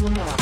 说嘛